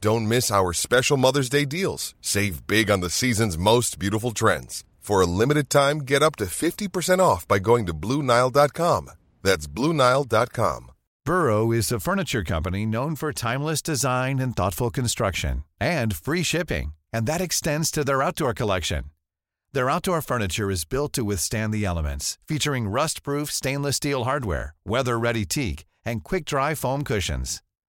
Don't miss our special Mother's Day deals. Save big on the season's most beautiful trends. For a limited time, get up to 50% off by going to Bluenile.com. That's Bluenile.com. Burrow is a furniture company known for timeless design and thoughtful construction and free shipping, and that extends to their outdoor collection. Their outdoor furniture is built to withstand the elements, featuring rust-proof stainless steel hardware, weather-ready teak, and quick-dry foam cushions.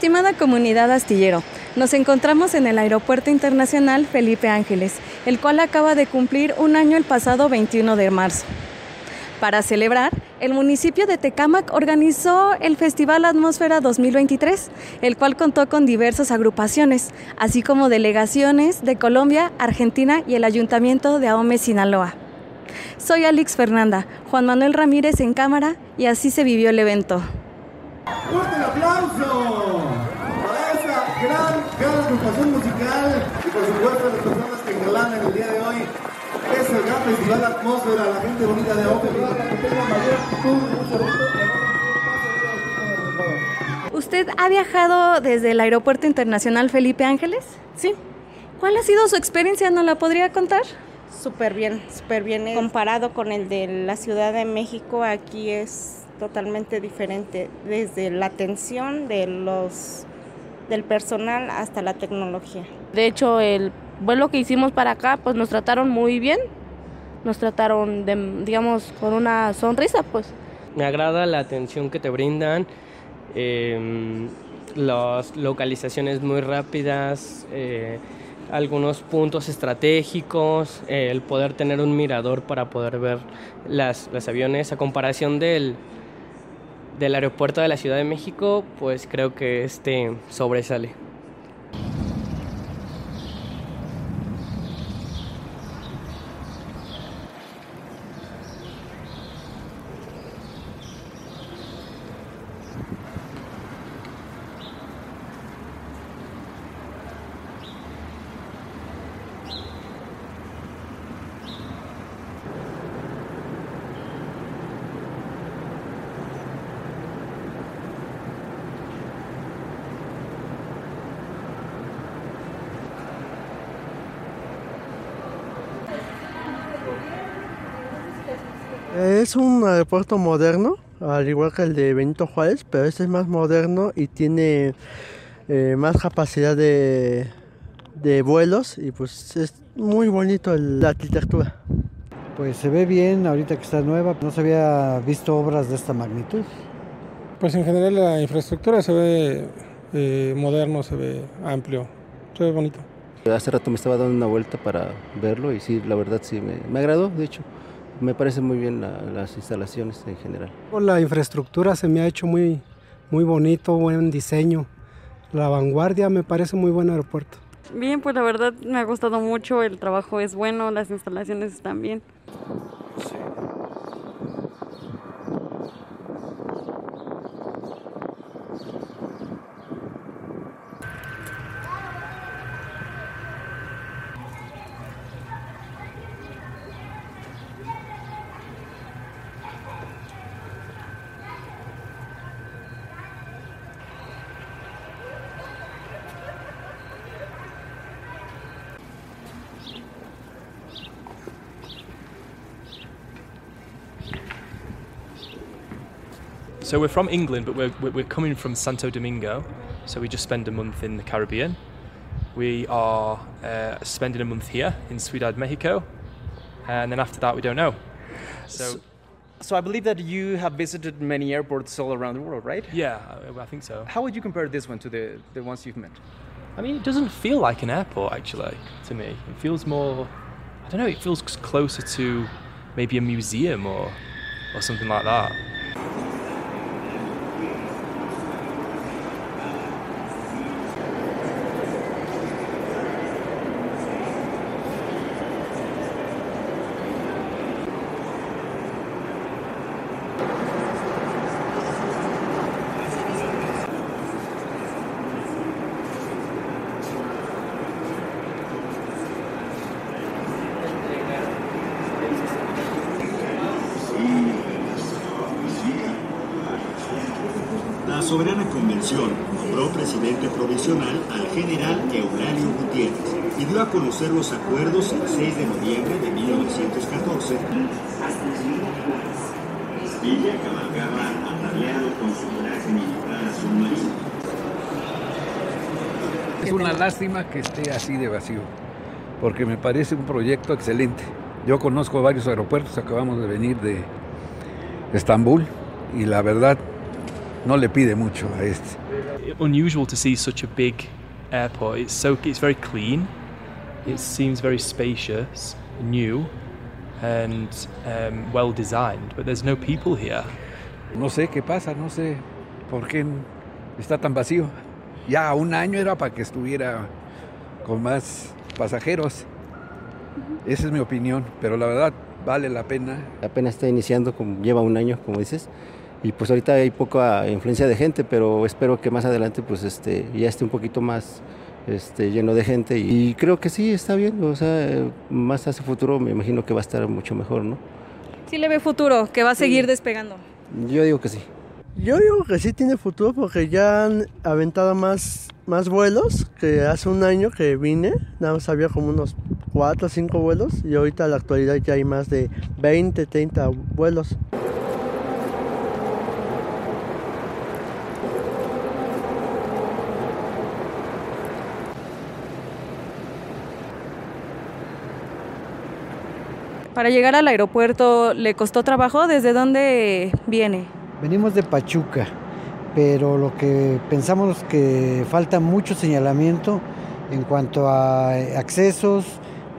Estimada comunidad astillero, nos encontramos en el Aeropuerto Internacional Felipe Ángeles, el cual acaba de cumplir un año el pasado 21 de marzo. Para celebrar, el municipio de Tecámac organizó el Festival Atmósfera 2023, el cual contó con diversas agrupaciones, así como delegaciones de Colombia, Argentina y el Ayuntamiento de Ahome, Sinaloa. Soy Alex Fernanda, Juan Manuel Ramírez en cámara y así se vivió el evento. ¡Fuerte el aplauso! Agrupación musical y por supuesto las personas que engalanan el día de hoy es el gran festival Atmósfera, la gente bonita de mucho ¿Usted ha viajado desde el Aeropuerto Internacional Felipe Ángeles? Sí, ¿Cuál ha sido su experiencia? ¿No la podría contar? súper bien, súper bien. Comparado con el de la Ciudad de México, aquí es totalmente diferente, desde la atención de los del personal hasta la tecnología. De hecho, el vuelo que hicimos para acá, pues nos trataron muy bien. Nos trataron, de, digamos, con una sonrisa, pues. Me agrada la atención que te brindan, eh, las localizaciones muy rápidas, eh, algunos puntos estratégicos, eh, el poder tener un mirador para poder ver las, los aviones a comparación del, del aeropuerto de la Ciudad de México, pues creo que este sobresale. Es un aeropuerto moderno, al igual que el de Benito Juárez, pero este es más moderno y tiene eh, más capacidad de, de vuelos y pues es muy bonito el- la arquitectura. Pues se ve bien ahorita que está nueva, no se había visto obras de esta magnitud. Pues en general la infraestructura se ve eh, moderno, se ve amplio, se ve bonito. Hace rato me estaba dando una vuelta para verlo y sí, la verdad sí, me, me agradó, de hecho. Me parece muy bien la- las instalaciones en general. La infraestructura se me ha hecho muy, muy bonito, buen diseño. La vanguardia me parece muy buen aeropuerto. Bien, pues la verdad me ha gustado mucho, el trabajo es bueno, las instalaciones están bien. So we're from England, but we're, we're coming from Santo Domingo. So we just spend a month in the Caribbean. We are uh, spending a month here in Ciudad Mexico, and then after that, we don't know. So, So I believe that you have visited many airports all around the world, right? yeah, I, I think so. How would you compare this one to the, the ones you've met? I mean, it doesn't feel like an airport actually to me. It feels more, I don't know, it feels closer to maybe a museum or, or something like that. La soberana convención nombró presidente provisional al general Eulalio Gutiérrez y dio a conocer los acuerdos el 6 de noviembre de 1914. Villa cabalgaba ataviado con su traje militar azul. Es una lástima que esté así de vacío, porque me parece un proyecto excelente. Yo conozco varios aeropuertos, acabamos de venir de Estambul y la verdad no le pide mucho a este. Unusual to see such a big airport. It's so it's very clean. It seems very spacious, new, and um, well designed. But there's no people here. No sé qué pasa, no sé por qué está tan vacío. Ya un año era para que estuviera con más pasajeros. Esa es mi opinión, pero la verdad vale la pena. Apenas está iniciando, como lleva un año, como dices, y pues ahorita hay poca influencia de gente, pero espero que más adelante pues este ya esté un poquito más este, lleno de gente y creo que sí está bien, o sea, más hacia futuro me imagino que va a estar mucho mejor, ¿no? Sí le ve futuro, que va a seguir despegando. Yo digo que sí. Yo digo que sí tiene futuro porque ya han aventado más, más vuelos que hace un año que vine. Nada más había como unos 4 o 5 vuelos y ahorita en la actualidad ya hay más de 20, 30 vuelos. Para llegar al aeropuerto, ¿le costó trabajo? ¿Desde dónde viene? Venimos de Pachuca, pero lo que pensamos es que falta mucho señalamiento en cuanto a accesos,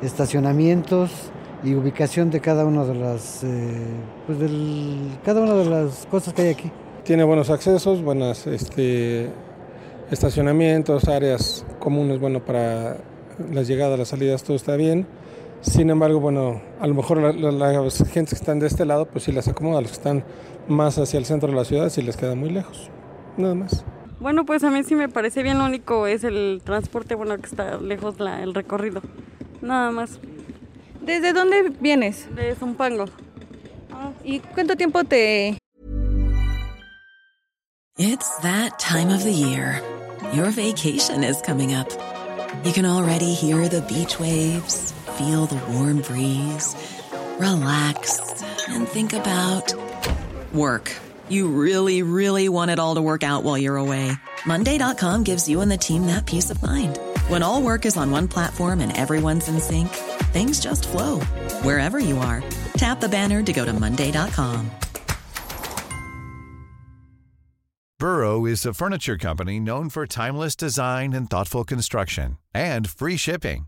estacionamientos y ubicación de cada una de las, eh, pues del- cada una de las cosas que hay aquí. Tiene buenos accesos, buenos este, estacionamientos, áreas comunes, bueno, para las llegadas, las salidas, todo está bien. Sin embargo, bueno, a lo mejor la- la- las gentes que están de este lado, pues sí las acomoda, los que están más hacia el centro de la ciudad, sí les queda muy lejos. Nada más. Bueno, pues a mí sí me parece bien, lo único es el transporte, bueno, que está lejos la- el recorrido. Nada más. ¿Desde dónde vienes? De Zumpango. ¿Y cuánto tiempo te It's that time of the year. Your vacation is coming up. You can already hear the beach waves, feel the warm breeze, relax, and think about work. You really, really want it all to work out while you're away. Monday.com gives you and the team that peace of mind. When all work is on one platform and everyone's in sync, things just flow wherever you are. Tap the banner to go to Monday.com. Burrow is a furniture company known for timeless design and thoughtful construction and free shipping,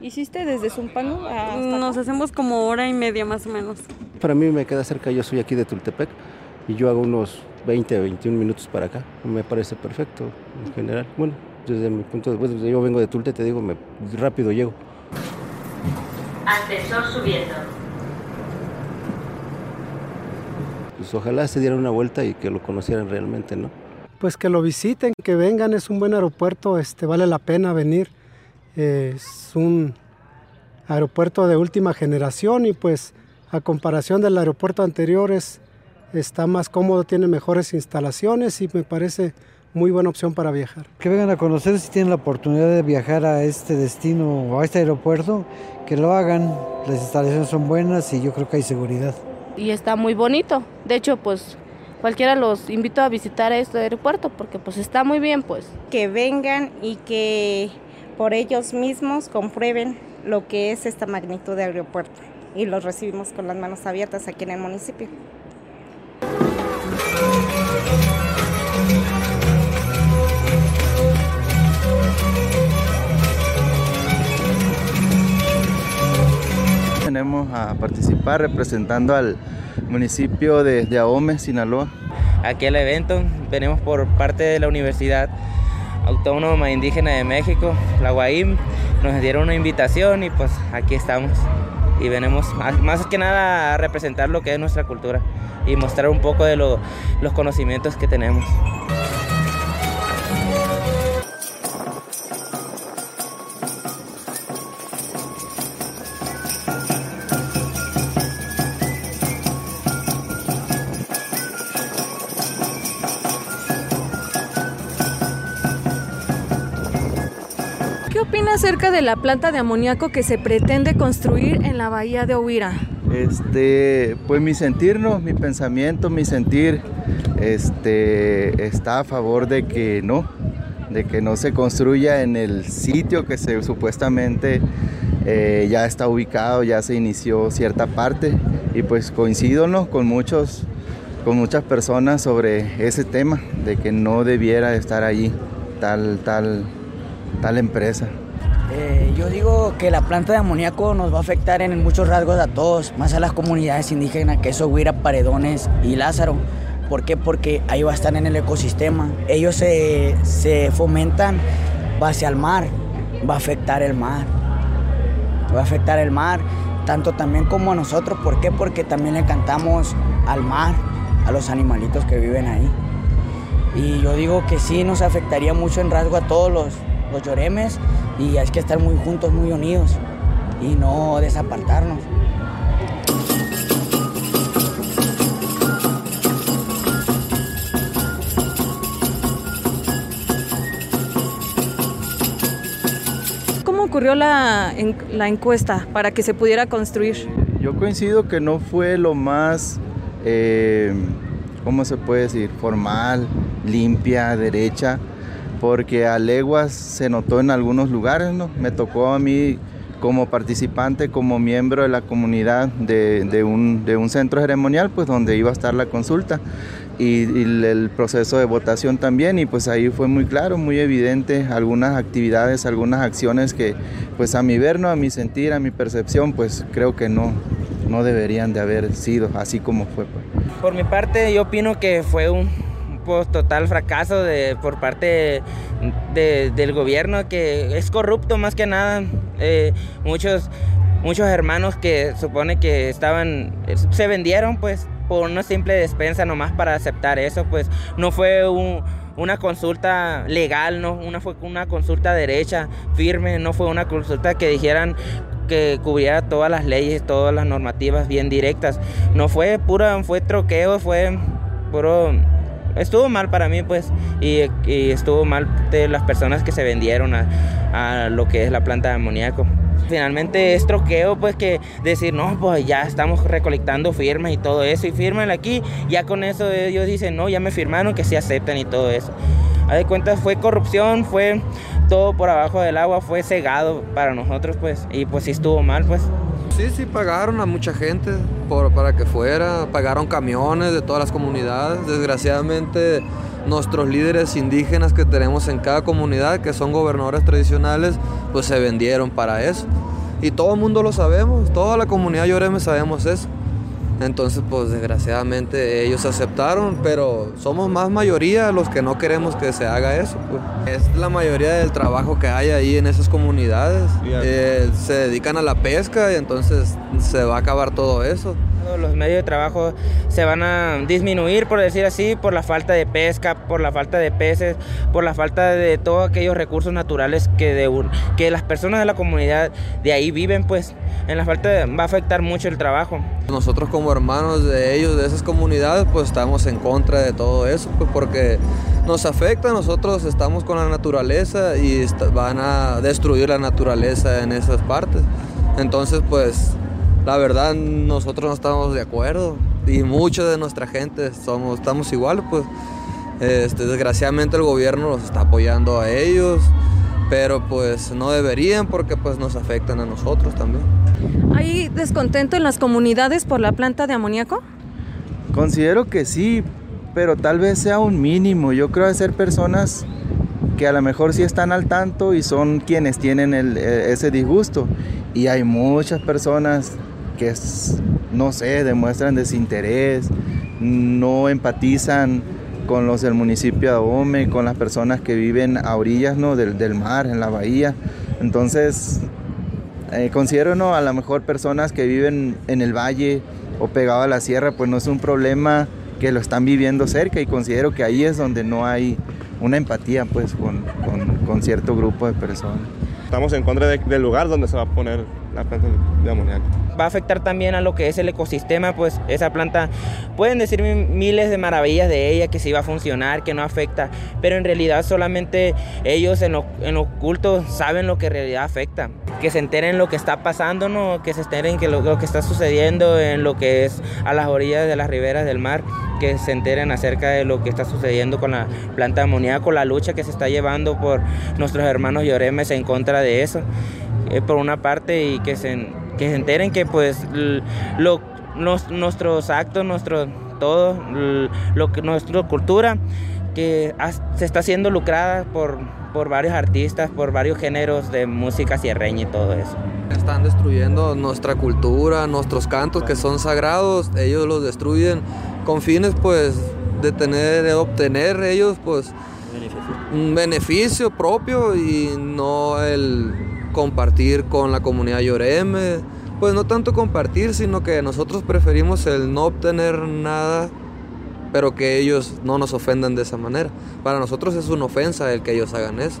Hiciste desde Zumpango hasta Nos hacemos como hora y media más o menos. Para mí me queda cerca, yo soy aquí de Tultepec y yo hago unos 20 o 21 minutos para acá. Me parece perfecto en general. Bueno, desde mi punto de vista, yo vengo de Tulte, te digo, me, rápido llego. Ascensor subiendo. Pues ojalá se dieran una vuelta y que lo conocieran realmente, ¿no? Pues que lo visiten, que vengan, es un buen aeropuerto, este, vale la pena venir. Es un aeropuerto de última generación y pues a comparación del aeropuerto anterior está más cómodo, tiene mejores instalaciones y me parece muy buena opción para viajar. Que vengan a conocer si tienen la oportunidad de viajar a este destino o a este aeropuerto, que lo hagan. Las instalaciones son buenas y yo creo que hay seguridad. Y está muy bonito. De hecho, pues cualquiera los invito a visitar este aeropuerto porque pues está muy bien, pues. Que vengan y que por ellos mismos comprueben lo que es esta magnitud de aeropuerto y los recibimos con las manos abiertas aquí en el municipio. Venimos a participar representando al municipio de, de Ahome, Sinaloa. Aquí al evento venimos por parte de la Universidad Autónoma Indígena de México, la UAIM, nos dieron una invitación y pues aquí estamos. Y venimos más que nada a representar lo que es nuestra cultura y mostrar un poco de lo, los conocimientos que tenemos. Opina acerca de la planta de amoníaco que se pretende construir en la bahía de Huira? Este, pues mi sentir, ¿no? mi pensamiento, mi sentir, este, está a favor de que no, de que no se construya en el sitio que se supuestamente eh, ya está ubicado, ya se inició cierta parte y pues coincido con muchos, con muchas personas sobre ese tema de que no debiera estar allí tal, tal, tal empresa. Yo digo que la planta de amoníaco nos va a afectar en muchos rasgos a todos, más a las comunidades indígenas, que eso Huira, Paredones y Lázaro. ¿Por qué? Porque ahí va a estar en el ecosistema. Ellos se, se fomentan base al mar, va a afectar el mar. Va a afectar el mar, tanto también como a nosotros. ¿Por qué? Porque también le cantamos al mar, a los animalitos que viven ahí. Y yo digo que sí nos afectaría mucho en rasgo a todos los, los lloremes y hay que estar muy juntos, muy unidos y no desapartarnos. ¿Cómo ocurrió la, en- la encuesta para que se pudiera construir? Yo coincido que no fue lo más, eh, ¿cómo se puede decir? Formal, limpia, derecha, porque a leguas se notó en algunos lugares, ¿no? Me tocó a mí como participante, como miembro de la comunidad de, de un, de un centro ceremonial, pues donde iba a estar la consulta y, y el, proceso de votación también, y pues ahí fue muy claro, muy evidente algunas actividades, algunas acciones que pues a mi ver, ¿no? a mi sentir, a mi percepción, pues creo que no, no deberían de haber sido así como fue. pues. Por mi parte, yo opino que fue un total fracaso de, por parte de- del gobierno que es corrupto más que nada. Eh, muchos, muchos hermanos que supone que estaban, se vendieron pues por una simple despensa nomás para aceptar eso, pues no fue un- una consulta legal, no una fue una consulta derecha, firme, no fue una consulta que dijeran que cubriera todas las leyes, todas las normativas bien directas. No fue pura, fue troqueo, fue puro estuvo mal para mí pues y, y estuvo mal de las personas que se vendieron a, a lo que es la planta de amoníaco. Finalmente es troqueo pues que decir no pues ya estamos recolectando firmas y todo eso y firman aquí, ya con eso ellos dicen no ya me firmaron que sí aceptan y todo eso. A de cuentas fue corrupción, fue todo por abajo del agua, fue cegado para nosotros pues y pues sí estuvo mal pues. Sí, sí, pagaron a mucha gente para que fuera, pagaron camiones de todas las comunidades. Desgraciadamente, nuestros líderes indígenas que tenemos en cada comunidad, que son gobernadores tradicionales, pues se vendieron para eso. Y todo el mundo lo sabemos, toda la comunidad Yoreme sabemos eso. Entonces, pues desgraciadamente ellos aceptaron, pero somos más mayoría los que no queremos que se haga eso. Pues. Es la mayoría del trabajo que hay ahí en esas comunidades. Eh, se dedican a la pesca y entonces se va a acabar todo eso. Los medios de trabajo se van a disminuir, por decir así, por la falta de pesca, por la falta de peces, por la falta de todos aquellos recursos naturales que, de, que las personas de la comunidad de ahí viven, pues en la falta va a afectar mucho el trabajo. Nosotros como hermanos de ellos, de esas comunidades, pues estamos en contra de todo eso, pues porque nos afecta, nosotros estamos con la naturaleza y van a destruir la naturaleza en esas partes. Entonces, pues la verdad nosotros no estamos de acuerdo y mucha de nuestra gente somos, estamos igual, pues este, desgraciadamente el gobierno los está apoyando a ellos, pero pues no deberían porque pues nos afectan a nosotros también. ¿Hay descontento en las comunidades por la planta de amoníaco? Considero que sí, pero tal vez sea un mínimo. Yo creo que ser personas que a lo mejor sí están al tanto y son quienes tienen e, ese disgusto. Y hay muchas personas que, no sé, demuestran desinterés, no empatizan con los del municipio de Ahome, con las personas que viven a orillas ¿no? del, mar, en la bahía. Entonces, eh, considero ¿no? a lo mejor personas que viven en el valle o pegado a la sierra, pues no es un problema que lo están viviendo cerca y considero que ahí es donde no hay una empatía pues con, con, cierto grupo de personas. Estamos en contra del lugar donde se va a poner la planta de amoníaco va a afectar también a lo que es el ecosistema, pues esa planta, pueden decir miles de maravillas de ella, que sí va a funcionar, que no afecta, pero en realidad solamente ellos en, en oculto saben lo que en realidad afecta. Que se enteren lo que está pasando, ¿no? que se enteren que lo, que está sucediendo en lo que es a las orillas de las riberas del mar, que se enteren acerca de lo que está sucediendo con la planta de amoníaco, la lucha que se está llevando por nuestros hermanos lloremes en contra de eso, eh, por una parte, y que se que se enteren que pues lo, nuestros actos, nuestro todo, lo que nuestra cultura que se está siendo lucrada por, por varios artistas, por varios géneros de música sierreña y todo eso. Están destruyendo nuestra cultura, nuestros cantos que son sagrados, ellos los destruyen con fines pues de tener, de obtener ellos pues un beneficio propio y no el compartir con la comunidad Lloreme. Pues no tanto compartir, sino que nosotros preferimos el no obtener nada, pero que ellos no nos ofendan de esa manera. Para nosotros es una ofensa el que ellos hagan eso.